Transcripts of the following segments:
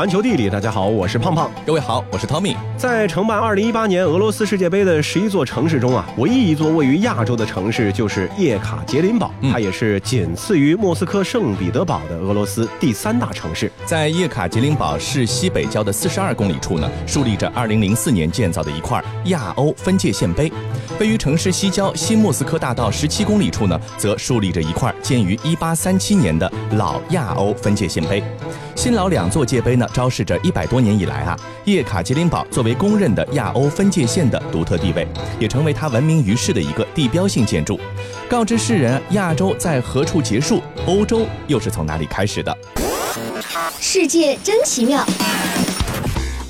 环球地理，大家好，我是胖胖。各位好，我是 Tommy。在承办2018年俄罗斯世界杯的十一座城市中啊，唯一一座位于亚洲的城市就是叶卡捷琳堡，它也是仅次于莫斯科圣彼得堡的俄罗斯第三大城市。在叶卡捷琳堡市西北郊的四十二公里处呢，竖立着2004年建造的一块亚欧分界线碑；位于城市西郊新莫斯科大道十七公里处呢，则竖立着一块建于1837年的老亚欧分界线碑。新老两座界碑呢，昭示着一百多年以来啊，叶卡捷琳堡作为公认的亚欧分界线的独特地位，也成为它闻名于世的一个地标性建筑，告知世人亚洲在何处结束，欧洲又是从哪里开始的。世界真奇妙。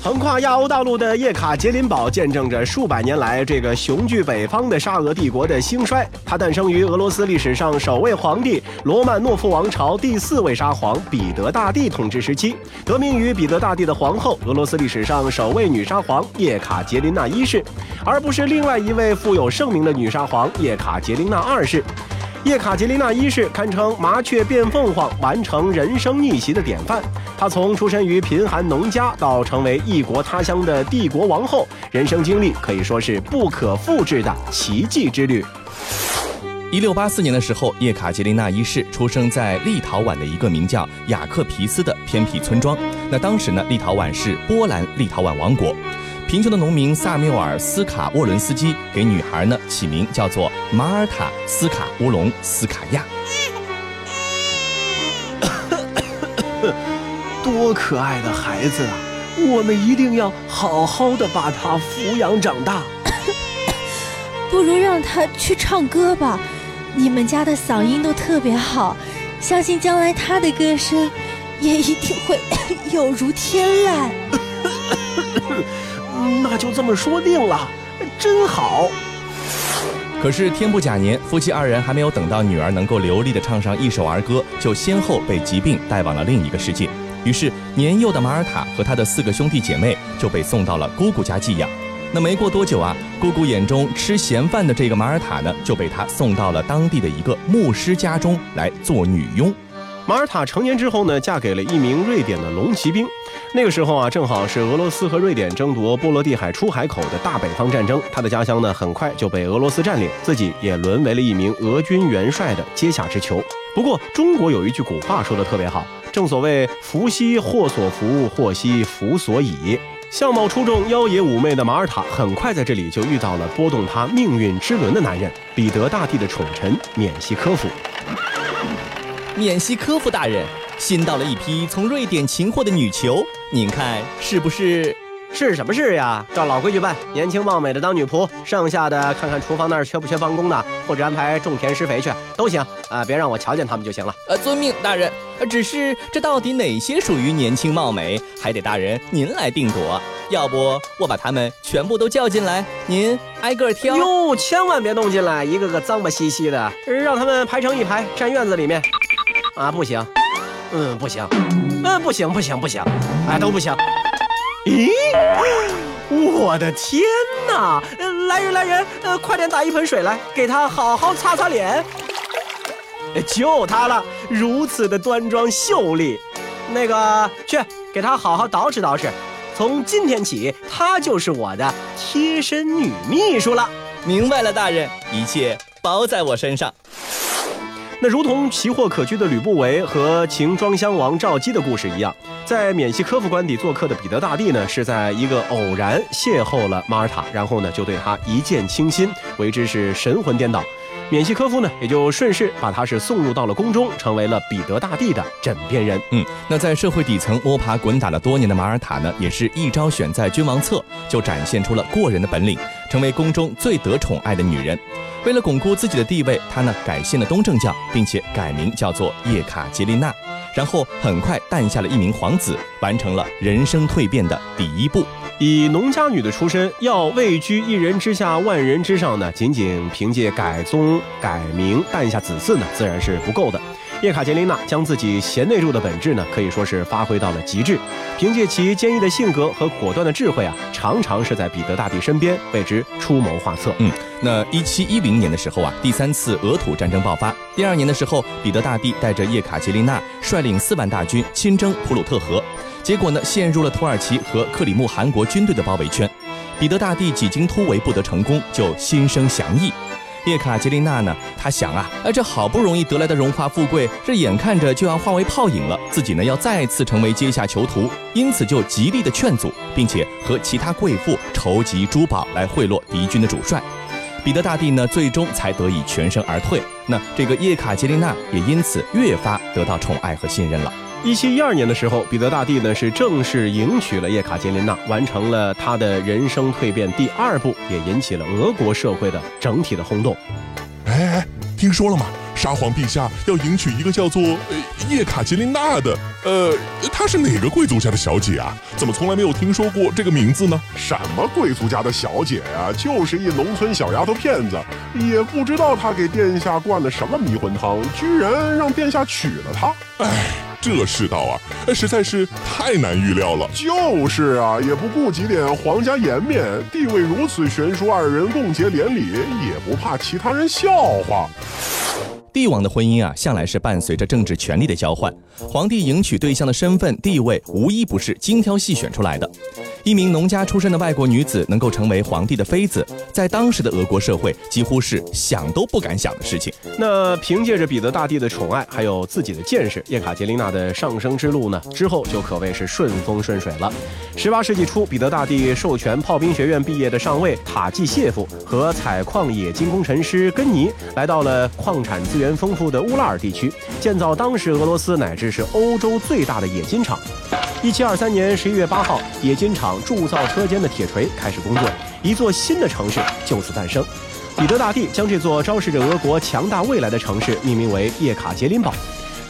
横跨亚欧大陆的叶卡捷琳堡，见证着数百年来这个雄踞北方的沙俄帝国的兴衰。它诞生于俄罗斯历史上首位皇帝罗曼诺夫王朝第四位沙皇彼得大帝统治时期，得名于彼得大帝的皇后，俄罗斯历史上首位女沙皇叶卡捷琳娜一世，而不是另外一位富有盛名的女沙皇叶卡捷琳娜二世。叶卡捷琳娜一世堪称麻雀变凤凰，完成人生逆袭的典范。她从出身于贫寒农家到成为异国他乡的帝国王后，人生经历可以说是不可复制的奇迹之旅。一六八四年的时候，叶卡捷琳娜一世出生在立陶宛的一个名叫雅克皮斯的偏僻村庄。那当时呢，立陶宛是波兰立陶宛王国。贫穷的农民萨缪尔斯卡沃伦斯基给女孩呢起名叫做马尔塔斯卡乌龙斯卡亚。多可爱的孩子啊！我们一定要好好的把他抚养长大。不如让他去唱歌吧，你们家的嗓音都特别好，相信将来他的歌声也一定会 有如天籁。那就这么说定了，真好。可是天不假年，夫妻二人还没有等到女儿能够流利的唱上一首儿歌，就先后被疾病带往了另一个世界。于是年幼的马尔塔和他的四个兄弟姐妹就被送到了姑姑家寄养。那没过多久啊，姑姑眼中吃闲饭的这个马尔塔呢，就被他送到了当地的一个牧师家中来做女佣。马尔塔成年之后呢，嫁给了一名瑞典的龙骑兵。那个时候啊，正好是俄罗斯和瑞典争夺波罗的海出海口的大北方战争。他的家乡呢，很快就被俄罗斯占领，自己也沦为了一名俄军元帅的阶下之囚。不过，中国有一句古话说的特别好，正所谓“福兮祸所伏，祸兮福所倚”。相貌出众、妖冶妩媚的马尔塔，很快在这里就遇到了拨动他命运之轮的男人——彼得大帝的宠臣缅西科夫。缅西科夫大人，新到了一批从瑞典擒获的女囚，您看是不是？是什么事呀？照老规矩办，年轻貌美的当女仆，剩下的看看厨房那儿缺不缺帮工的，或者安排种田施肥去，都行啊！别让我瞧见他们就行了。呃，遵命，大人。只是这到底哪些属于年轻貌美，还得大人您来定夺。要不我把他们全部都叫进来，您挨个挑。哟，千万别弄进来，一个个脏吧兮兮的，让他们排成一排站院子里面。啊，不行，嗯，不行，嗯，不行，不行，不行，哎，都不行。咦，我的天哪！来人，来人，呃，快点打一盆水来，给他好好擦擦脸。就他了，如此的端庄秀丽。那个，去给他好好捯饬捯饬。从今天起，她就是我的贴身女秘书了。明白了，大人，一切包在我身上。那如同奇货可居的吕不韦和秦庄襄王赵姬的故事一样，在缅西科夫官邸做客的彼得大帝呢，是在一个偶然邂逅了马尔塔，然后呢就对他一见倾心，为之是神魂颠倒。缅西科夫呢，也就顺势把他是送入到了宫中，成为了彼得大帝的枕边人。嗯，那在社会底层摸爬滚打了多年的马尔塔呢，也是一朝选在君王侧，就展现出了过人的本领，成为宫中最得宠爱的女人。为了巩固自己的地位，她呢改信了东正教，并且改名叫做叶卡捷琳娜，然后很快诞下了一名皇子，完成了人生蜕变的第一步。以农家女的出身，要位居一人之下、万人之上呢，仅仅凭借改宗改名、诞下子嗣呢，自然是不够的。叶卡捷琳娜将自己贤内助的本质呢，可以说是发挥到了极致。凭借其坚毅的性格和果断的智慧啊，常常是在彼得大帝身边为之出谋划策。嗯，那一七一零年的时候啊，第三次俄土战争爆发。第二年的时候，彼得大帝带着叶卡捷琳娜率领四万大军亲征普鲁特河，结果呢，陷入了土耳其和克里木汗国军队的包围圈。彼得大帝几经突围不得成功，就心生降意。叶卡捷琳娜呢？她想啊，哎，这好不容易得来的荣华富贵，这眼看着就要化为泡影了，自己呢要再次成为阶下囚徒，因此就极力的劝阻，并且和其他贵妇筹集珠宝来贿赂敌军的主帅。彼得大帝呢，最终才得以全身而退。那这个叶卡捷琳娜也因此越发得到宠爱和信任了。一七一二年的时候，彼得大帝呢是正式迎娶了叶卡捷琳娜，完成了他的人生蜕变第二步，也引起了俄国社会的整体的轰动。哎哎，听说了吗？沙皇陛下要迎娶一个叫做叶卡捷琳娜的，呃，她是哪个贵族家的小姐啊？怎么从来没有听说过这个名字呢？什么贵族家的小姐啊？就是一农村小丫头片子，也不知道她给殿下灌了什么迷魂汤，居然让殿下娶了她。哎。这世道啊，实在是太难预料了。就是啊，也不顾及点皇家颜面，地位如此悬殊，二人共结连理，也不怕其他人笑话。帝王的婚姻啊，向来是伴随着政治权力的交换。皇帝迎娶对象的身份地位，无一不是精挑细选出来的。一名农家出身的外国女子能够成为皇帝的妃子，在当时的俄国社会几乎是想都不敢想的事情。那凭借着彼得大帝的宠爱，还有自己的见识，叶卡捷琳娜的上升之路呢，之后就可谓是顺风顺水了。十八世纪初，彼得大帝授权炮兵学院毕业的上尉塔季谢夫和采矿冶金工程师根尼来到了矿产资源丰富的乌拉尔地区，建造当时俄罗斯乃至是欧洲最大的冶金厂。一七二三年十一月八号，冶金厂铸造车间的铁锤开始工作，一座新的城市就此诞生。彼得大帝将这座昭示着俄国强大未来的城市命名为叶卡捷琳堡。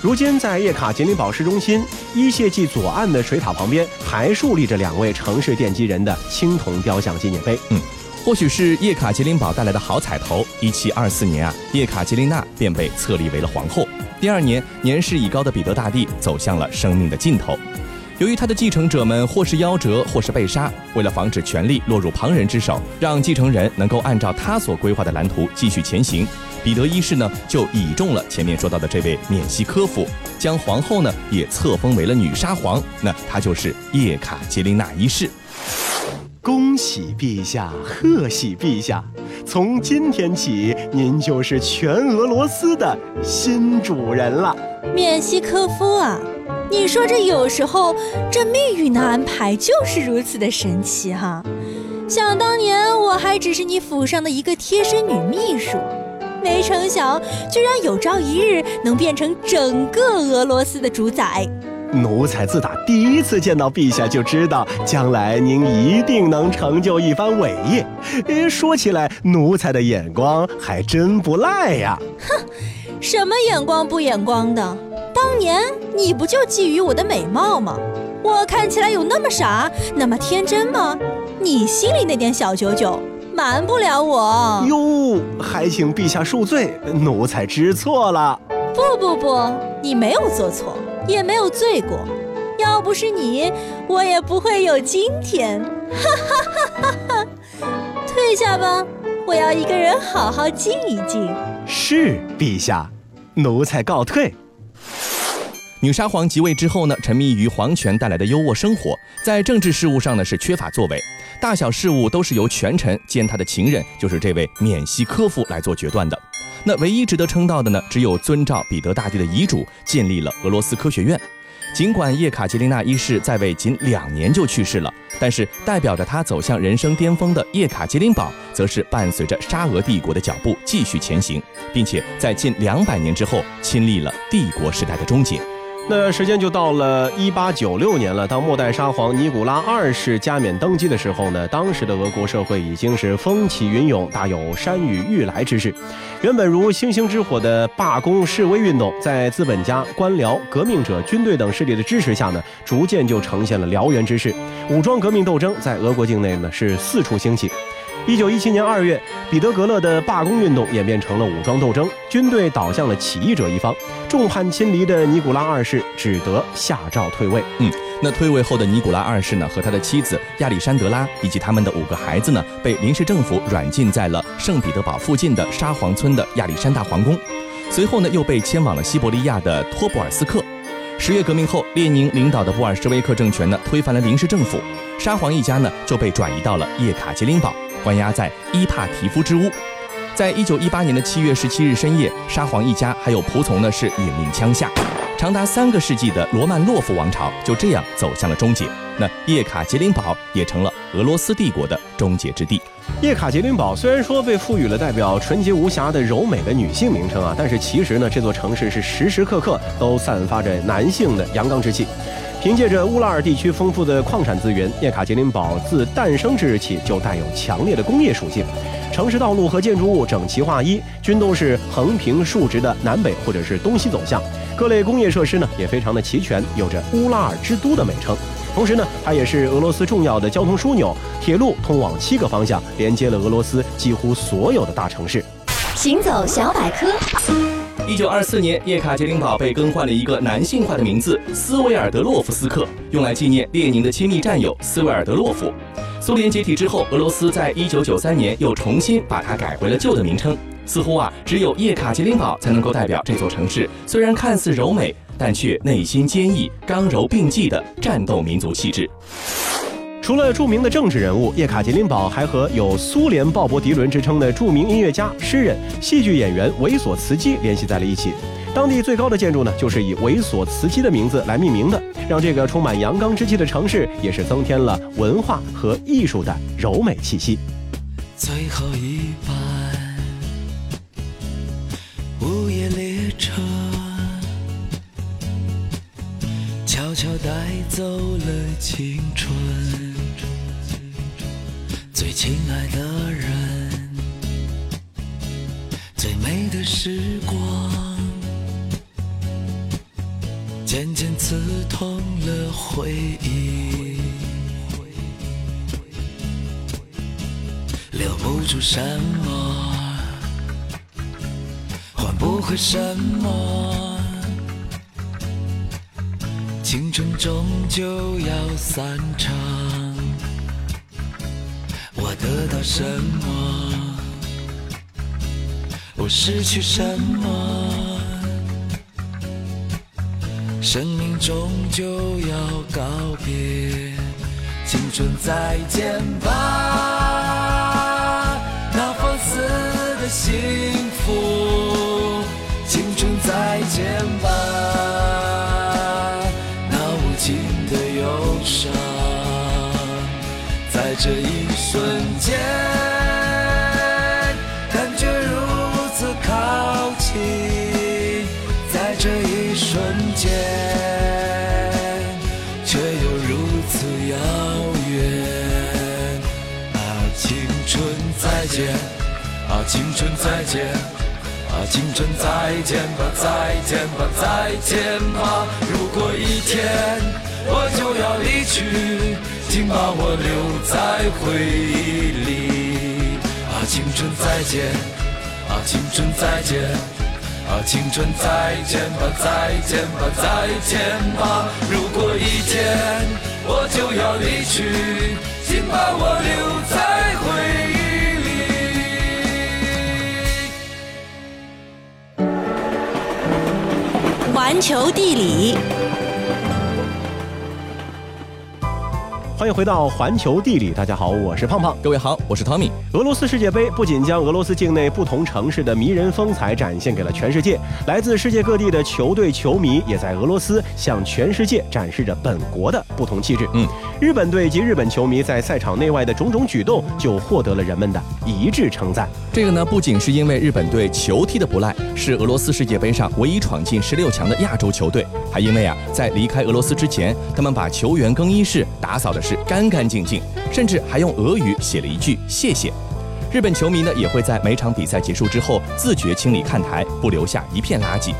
如今，在叶卡捷琳堡市中心伊谢季左岸的水塔旁边，还竖立着两位城市奠基人的青铜雕像纪念碑。嗯，或许是叶卡捷琳堡带来的好彩头，一七二四年啊，叶卡捷琳娜便被册立为了皇后。第二年，年事已高的彼得大帝走向了生命的尽头。由于他的继承者们或是夭折，或是被杀，为了防止权力落入旁人之手，让继承人能够按照他所规划的蓝图继续前行，彼得一世呢就倚重了前面说到的这位缅西科夫，将皇后呢也册封为了女沙皇，那她就是叶卡捷琳娜一世。恭喜陛下，贺喜陛下！从今天起，您就是全俄罗斯的新主人了，缅西科夫啊！你说这有时候这命运的安排就是如此的神奇哈！想当年我还只是你府上的一个贴身女秘书，没成想居然有朝一日能变成整个俄罗斯的主宰。奴才自打第一次见到陛下就知道，将来您一定能成就一番伟业。说起来，奴才的眼光还真不赖呀！哼，什么眼光不眼光的？当年你不就觊觎我的美貌吗？我看起来有那么傻，那么天真吗？你心里那点小九九，瞒不了我。哟，还请陛下恕罪，奴才知错了。不不不，你没有做错，也没有罪过。要不是你，我也不会有今天。哈哈哈哈哈！退下吧，我要一个人好好静一静。是陛下，奴才告退。女沙皇即位之后呢，沉迷于皇权带来的优渥生活，在政治事务上呢是缺乏作为，大小事务都是由权臣兼他的情人，就是这位缅西科夫来做决断的。那唯一值得称道的呢，只有遵照彼得大帝的遗嘱，建立了俄罗斯科学院。尽管叶卡捷琳娜一世在位仅两年就去世了，但是代表着她走向人生巅峰的叶卡捷琳堡，则是伴随着沙俄帝国的脚步继续前行，并且在近两百年之后亲历了帝国时代的终结。那时间就到了一八九六年了。当末代沙皇尼古拉二世加冕登基的时候呢，当时的俄国社会已经是风起云涌，大有山雨欲来之势。原本如星星之火的罢工示威运动，在资本家、官僚、革命者、军队等势力的支持下呢，逐渐就呈现了燎原之势。武装革命斗争在俄国境内呢是四处兴起。一九一七年二月，彼得格勒的罢工运动演变成了武装斗争，军队倒向了起义者一方，众叛亲离的尼古拉二世只得下诏退位。嗯，那退位后的尼古拉二世呢，和他的妻子亚历山德拉以及他们的五个孩子呢，被临时政府软禁在了圣彼得堡附近的沙皇村的亚历山大皇宫，随后呢，又被迁往了西伯利亚的托布尔斯克。十月革命后，列宁领导的布尔什维克政权呢，推翻了临时政府，沙皇一家呢就被转移到了叶卡捷琳堡。关押在伊帕提夫之屋，在一九一八年的七月十七日深夜，沙皇一家还有仆从呢是殒命枪下，长达三个世纪的罗曼诺夫王朝就这样走向了终结。那叶卡捷琳堡也成了俄罗斯帝国的终结之地。叶卡捷琳堡虽然说被赋予了代表纯洁无瑕的柔美的女性名称啊，但是其实呢，这座城市是时时刻刻都散发着男性的阳刚之气。凭借着乌拉尔地区丰富的矿产资源，叶卡捷琳堡自诞生之日起就带有强烈的工业属性。城市道路和建筑物整齐划一，均都是横平竖直的南北或者是东西走向。各类工业设施呢也非常的齐全，有着乌拉尔之都的美称。同时呢，它也是俄罗斯重要的交通枢纽，铁路通往七个方向，连接了俄罗斯几乎所有的大城市。行走小百科。一九二四年，叶卡捷琳堡被更换了一个男性化的名字——斯维尔德洛夫斯克，用来纪念列宁的亲密战友斯维尔德洛夫。苏联解体之后，俄罗斯在一九九三年又重新把它改回了旧的名称。似乎啊，只有叶卡捷琳堡才能够代表这座城市，虽然看似柔美，但却内心坚毅、刚柔并济的战斗民族气质。除了著名的政治人物，叶卡捷琳堡还和有“苏联鲍勃迪伦”之称的著名音乐家、诗人、戏剧演员维索茨基联系在了一起。当地最高的建筑呢，就是以维索茨基的名字来命名的，让这个充满阳刚之气的城市也是增添了文化和艺术的柔美气息。最后一班午夜列车。悄悄带走了青春，最亲爱的人，最美的时光，渐渐刺痛了回忆，留不住什么，换不回什么。青春终究要散场，得到什么？我失去什么？生命终究要告别，青春再见吧，那放肆的幸福，青春再见吧。那无尽的忧伤瞬间，感觉如此靠近，在这一瞬间，却又如此遥远。啊，青春再见，啊，青春再见，啊，青春再见吧，再见吧，再见吧。如果一天我就要离去。请把我留在回忆里，啊，青春再见，啊，青春再见，啊，青春再见吧，再见吧，再见吧。如果一天我就要离去，请把我留在回忆里。环球地理。欢迎回到环球地理，大家好，我是胖胖，各位好，我是 Tommy。俄罗斯世界杯不仅将俄罗斯境内不同城市的迷人风采展现给了全世界，来自世界各地的球队球迷也在俄罗斯向全世界展示着本国的不同气质。嗯，日本队及日本球迷在赛场内外的种种举动就获得了人们的一致称赞。这个呢，不仅是因为日本队球踢的不赖，是俄罗斯世界杯上唯一闯进十六强的亚洲球队，还因为啊，在离开俄罗斯之前，他们把球员更衣室打扫的是。干干净净，甚至还用俄语写了一句“谢谢”。日本球迷呢，也会在每场比赛结束之后自觉清理看台，不留下一片垃圾。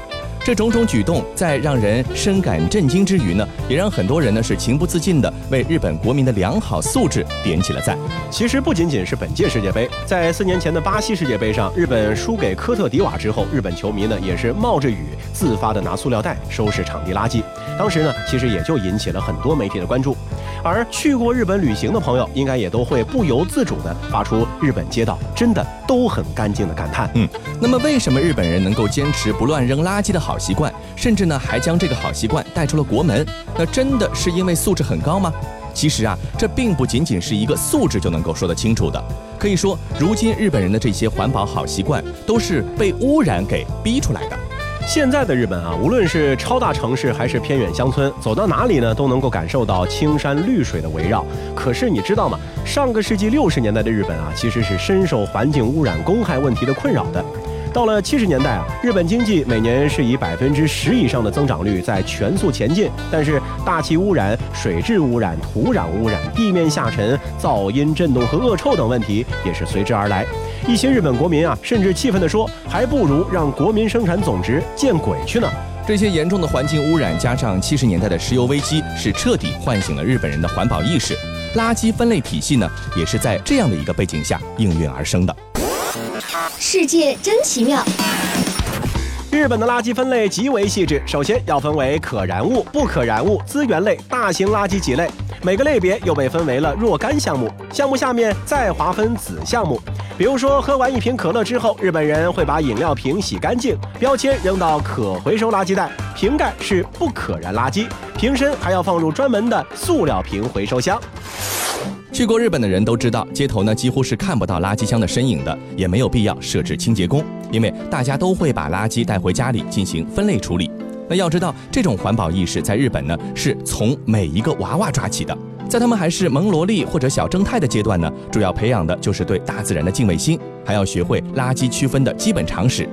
这种种举动，在让人深感震惊之余呢，也让很多人呢是情不自禁的为日本国民的良好素质点起了赞。其实不仅仅是本届世界杯，在四年前的巴西世界杯上，日本输给科特迪瓦之后，日本球迷呢也是冒着雨自发的拿塑料袋收拾场地垃圾。当时呢，其实也就引起了很多媒体的关注。而去过日本旅行的朋友，应该也都会不由自主地发出“日本街道真的都很干净”的感叹。嗯，那么为什么日本人能够坚持不乱扔垃圾的好习惯，甚至呢还将这个好习惯带出了国门？那真的是因为素质很高吗？其实啊，这并不仅仅是一个素质就能够说得清楚的。可以说，如今日本人的这些环保好习惯，都是被污染给逼出来的。现在的日本啊，无论是超大城市还是偏远乡村，走到哪里呢，都能够感受到青山绿水的围绕。可是你知道吗？上个世纪六十年代的日本啊，其实是深受环境污染、公害问题的困扰的。到了七十年代啊，日本经济每年是以百分之十以上的增长率在全速前进，但是大气污染、水质污染、土壤污染、地面下沉、噪音、震动和恶臭等问题也是随之而来。一些日本国民啊，甚至气愤地说：“还不如让国民生产总值见鬼去呢！”这些严重的环境污染，加上七十年代的石油危机，是彻底唤醒了日本人的环保意识。垃圾分类体系呢，也是在这样的一个背景下应运而生的。世界真奇妙。日本的垃圾分类极为细致，首先要分为可燃物、不可燃物、资源类、大型垃圾几类，每个类别又被分为了若干项目。项目下面再划分子项目，比如说喝完一瓶可乐之后，日本人会把饮料瓶洗干净，标签扔到可回收垃圾袋，瓶盖是不可燃垃圾，瓶身还要放入专门的塑料瓶回收箱。去过日本的人都知道，街头呢几乎是看不到垃圾箱的身影的，也没有必要设置清洁工，因为大家都会把垃圾带回家里进行分类处理。那要知道，这种环保意识在日本呢是从每一个娃娃抓起的，在他们还是萌萝莉或者小正太的阶段呢，主要培养的就是对大自然的敬畏心，还要学会垃圾区分的基本常识。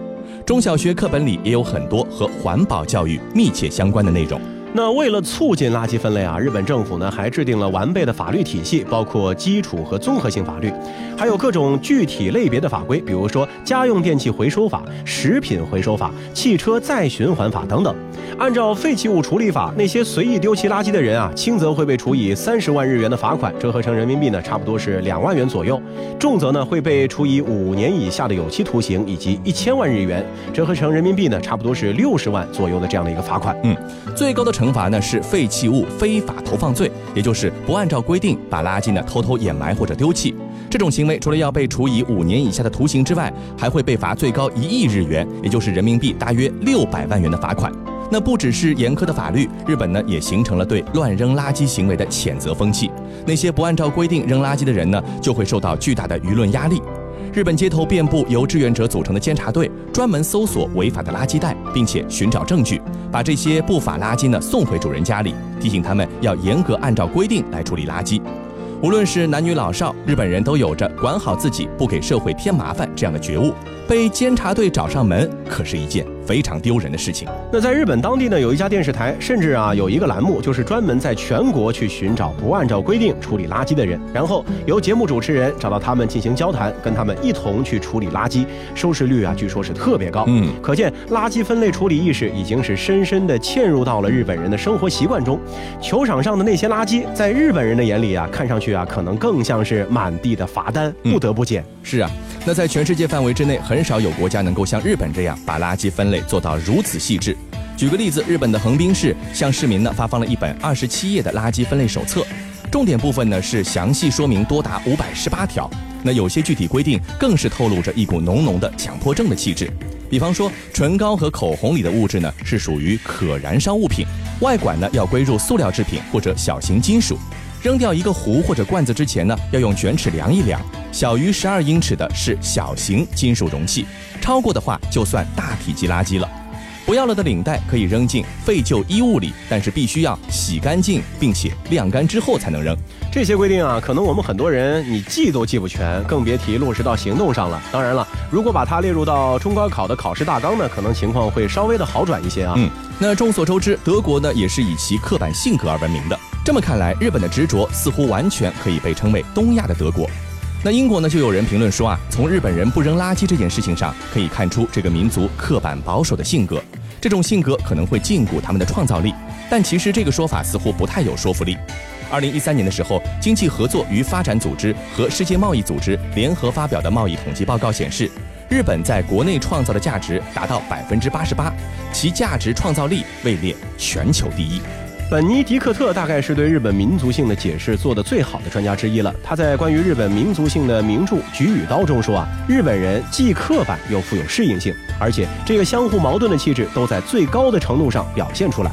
中小学课本里也有很多和环保教育密切相关的内容。那为了促进垃圾分类啊，日本政府呢还制定了完备的法律体系，包括基础和综合性法律，还有各种具体类别的法规，比如说家用电器回收法、食品回收法、汽车再循环法等等。按照废弃物处理法，那些随意丢弃垃圾的人啊，轻则会被处以三十万日元的罚款，折合成人民币呢，差不多是两万元左右；重则呢会被处以五年以下的有期徒刑，以及一千万日元，折合成人民币呢，差不多是六十万左右的这样的一个罚款。嗯，最高的惩罚呢是废弃物非法投放罪，也就是不按照规定把垃圾呢偷偷掩埋或者丢弃。这种行为除了要被处以五年以下的徒刑之外，还会被罚最高一亿日元，也就是人民币大约六百万元的罚款。那不只是严苛的法律，日本呢也形成了对乱扔垃圾行为的谴责风气。那些不按照规定扔垃圾的人呢，就会受到巨大的舆论压力。日本街头遍布由志愿者组成的监察队，专门搜索违法的垃圾袋，并且寻找证据，把这些不法垃圾呢送回主人家里，提醒他们要严格按照规定来处理垃圾。无论是男女老少，日本人都有着管好自己，不给社会添麻烦这样的觉悟。被监察队找上门，可是一件非常丢人的事情。那在日本当地呢，有一家电视台，甚至啊有一个栏目，就是专门在全国去寻找不按照规定处理垃圾的人，然后由节目主持人找到他们进行交谈，跟他们一同去处理垃圾，收视率啊据说是特别高。嗯，可见垃圾分类处理意识已经是深深的嵌入到了日本人的生活习惯中。球场上的那些垃圾，在日本人的眼里啊，看上去啊可能更像是满地的罚单，不得不捡。是啊，那在全世界范围之内，很少有国家能够像日本这样把垃圾分类做到如此细致。举个例子，日本的横滨市向市民呢发放了一本二十七页的垃圾分类手册，重点部分呢是详细说明多达五百十八条。那有些具体规定更是透露着一股浓浓的强迫症的气质。比方说，唇膏和口红里的物质呢是属于可燃烧物品，外管呢要归入塑料制品或者小型金属。扔掉一个壶或者罐子之前呢，要用卷尺量一量，小于十二英尺的是小型金属容器，超过的话就算大体积垃圾了。不要了的领带可以扔进废旧衣物里，但是必须要洗干净并且晾干之后才能扔。这些规定啊，可能我们很多人你记都记不全，更别提落实到行动上了。当然了，如果把它列入到中高考的考试大纲呢，可能情况会稍微的好转一些啊。嗯，那众所周知，德国呢也是以其刻板性格而闻名的。这么看来，日本的执着似乎完全可以被称为东亚的德国。那英国呢，就有人评论说啊，从日本人不扔垃圾这件事情上，可以看出这个民族刻板保守的性格。这种性格可能会禁锢他们的创造力。但其实这个说法似乎不太有说服力。二零一三年的时候，经济合作与发展组织和世界贸易组织联合发表的贸易统计报告显示，日本在国内创造的价值达到百分之八十八，其价值创造力位列全球第一。本尼迪克特大概是对日本民族性的解释做得最好的专家之一了。他在关于日本民族性的名著《菊与刀》中说啊，日本人既刻板又富有适应性，而且这个相互矛盾的气质都在最高的程度上表现出来。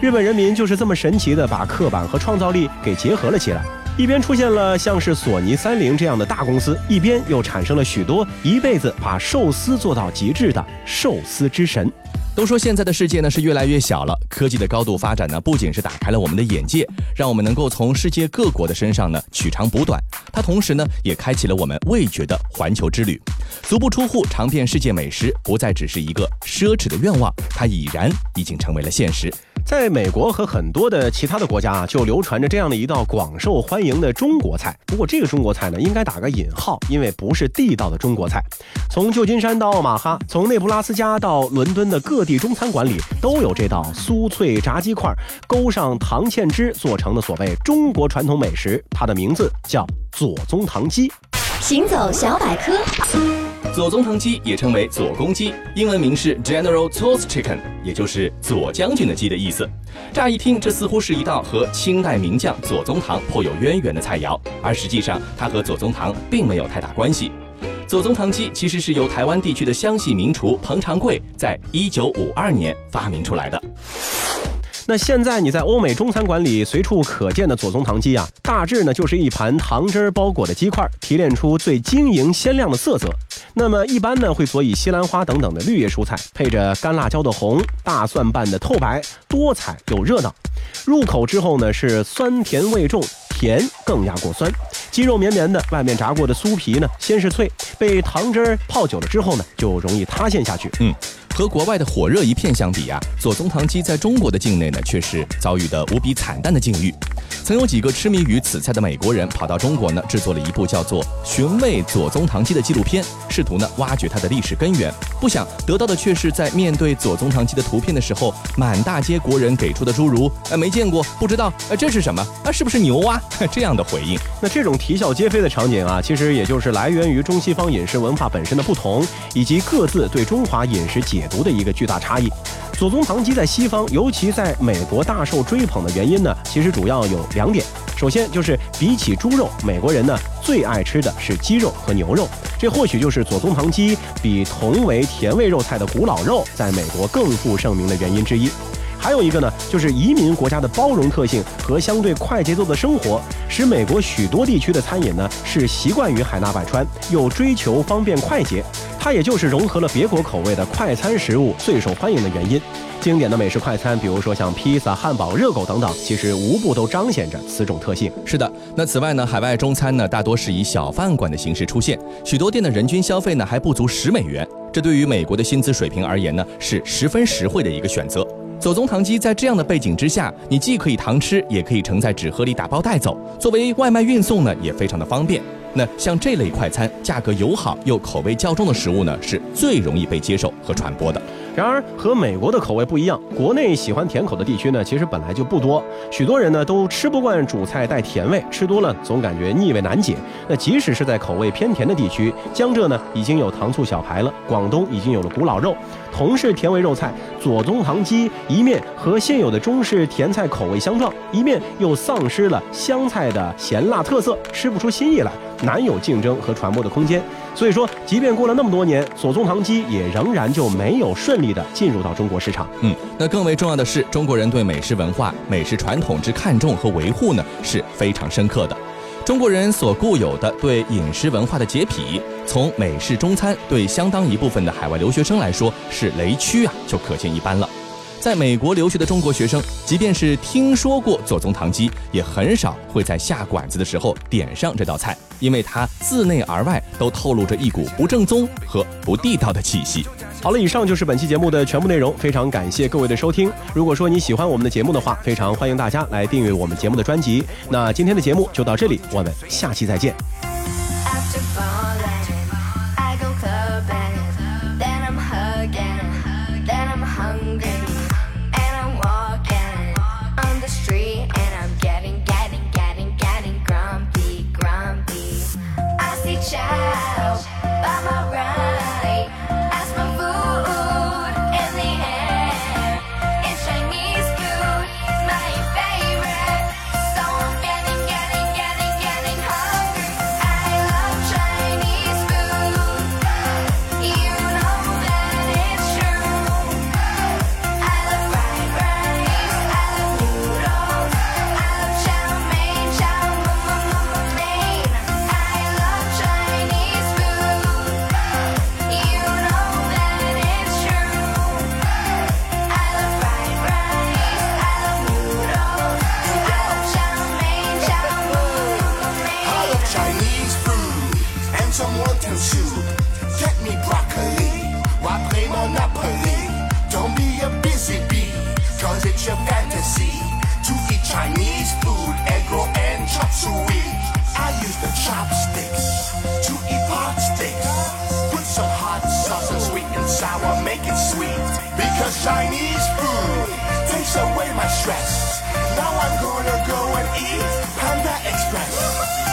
日本人民就是这么神奇的把刻板和创造力给结合了起来，一边出现了像是索尼、三菱这样的大公司，一边又产生了许多一辈子把寿司做到极致的寿司之神。都说现在的世界呢是越来越小了，科技的高度发展呢不仅是打开了我们的眼界，让我们能够从世界各国的身上呢取长补短，它同时呢也开启了我们味觉的环球之旅，足不出户尝遍世界美食不再只是一个奢侈的愿望，它已然已经成为了现实。在美国和很多的其他的国家啊，就流传着这样的一道广受欢迎的中国菜。不过这个中国菜呢，应该打个引号，因为不是地道的中国菜。从旧金山到奥马哈，从内布拉斯加到伦敦的各地中餐馆里，都有这道酥脆炸鸡块，勾上糖芡汁做成的所谓中国传统美食。它的名字叫左宗棠鸡。行走小百科。左宗棠鸡也称为左公鸡，英文名是 General Tso's Chicken，也就是左将军的鸡的意思。乍一听，这似乎是一道和清代名将左宗棠颇有渊源的菜肴，而实际上它和左宗棠并没有太大关系。左宗棠鸡其实是由台湾地区的湘系名厨彭长贵在一九五二年发明出来的。那现在你在欧美中餐馆里随处可见的左宗棠鸡啊，大致呢就是一盘糖汁儿包裹的鸡块，提炼出最晶莹鲜亮的色泽。那么一般呢会佐以西兰花等等的绿叶蔬菜，配着干辣椒的红、大蒜瓣的透白，多彩又热闹。入口之后呢是酸甜味重，甜更压过酸，鸡肉绵绵的，外面炸过的酥皮呢先是脆，被糖汁儿泡久了之后呢就容易塌陷下去。嗯。和国外的火热一片相比啊，左宗棠鸡在中国的境内呢，却是遭遇的无比惨淡的境遇。曾有几个痴迷于此菜的美国人跑到中国呢，制作了一部叫做《寻味左宗棠鸡》的纪录片，试图呢挖掘它的历史根源。不想得到的却是在面对左宗棠鸡的图片的时候，满大街国人给出的诸如“呃没见过，不知道，呃这是什么？啊是不是牛啊？”这样的回应。那这种啼笑皆非的场景啊，其实也就是来源于中西方饮食文化本身的不同，以及各自对中华饮食解。读的一个巨大差异，左宗棠鸡在西方，尤其在美国大受追捧的原因呢，其实主要有两点。首先就是比起猪肉，美国人呢最爱吃的是鸡肉和牛肉，这或许就是左宗棠鸡比同为甜味肉菜的古老肉在美国更负盛名的原因之一。还有一个呢，就是移民国家的包容特性和相对快节奏的生活，使美国许多地区的餐饮呢是习惯于海纳百川，又追求方便快捷。它也就是融合了别国口味的快餐食物最受欢迎的原因。经典的美式快餐，比如说像披萨、汉堡、热狗等等，其实无不都彰显着此种特性。是的，那此外呢，海外中餐呢大多是以小饭馆的形式出现，许多店的人均消费呢还不足十美元，这对于美国的薪资水平而言呢是十分实惠的一个选择。左宗棠鸡在这样的背景之下，你既可以堂吃，也可以盛在纸盒里打包带走，作为外卖运送呢也非常的方便。那像这类快餐，价格友好又口味较重的食物呢，是最容易被接受和传播的。然而和美国的口味不一样，国内喜欢甜口的地区呢，其实本来就不多。许多人呢都吃不惯主菜带甜味，吃多了总感觉腻味难解。那即使是在口味偏甜的地区，江浙呢已经有糖醋小排了，广东已经有了古老肉。同是甜味肉菜，左宗棠鸡一面和现有的中式甜菜口味相撞，一面又丧失了湘菜的咸辣特色，吃不出新意来，难有竞争和传播的空间。所以说，即便过了那么多年，左宗棠鸡也仍然就没有顺利的进入到中国市场。嗯，那更为重要的是，中国人对美食文化、美食传统之看重和维护呢，是非常深刻的。中国人所固有的对饮食文化的洁癖，从美式中餐对相当一部分的海外留学生来说是雷区啊，就可见一斑了。在美国留学的中国学生，即便是听说过左宗棠鸡，也很少会在下馆子的时候点上这道菜，因为它自内而外都透露着一股不正宗和不地道的气息。好了，以上就是本期节目的全部内容，非常感谢各位的收听。如果说你喜欢我们的节目的话，非常欢迎大家来订阅我们节目的专辑。那今天的节目就到这里，我们下期再见。chopsticks to eat hot sticks. Put some hot sauce and sweet and sour, make it sweet. Because Chinese food takes away my stress. Now I'm gonna go and eat Panda Express.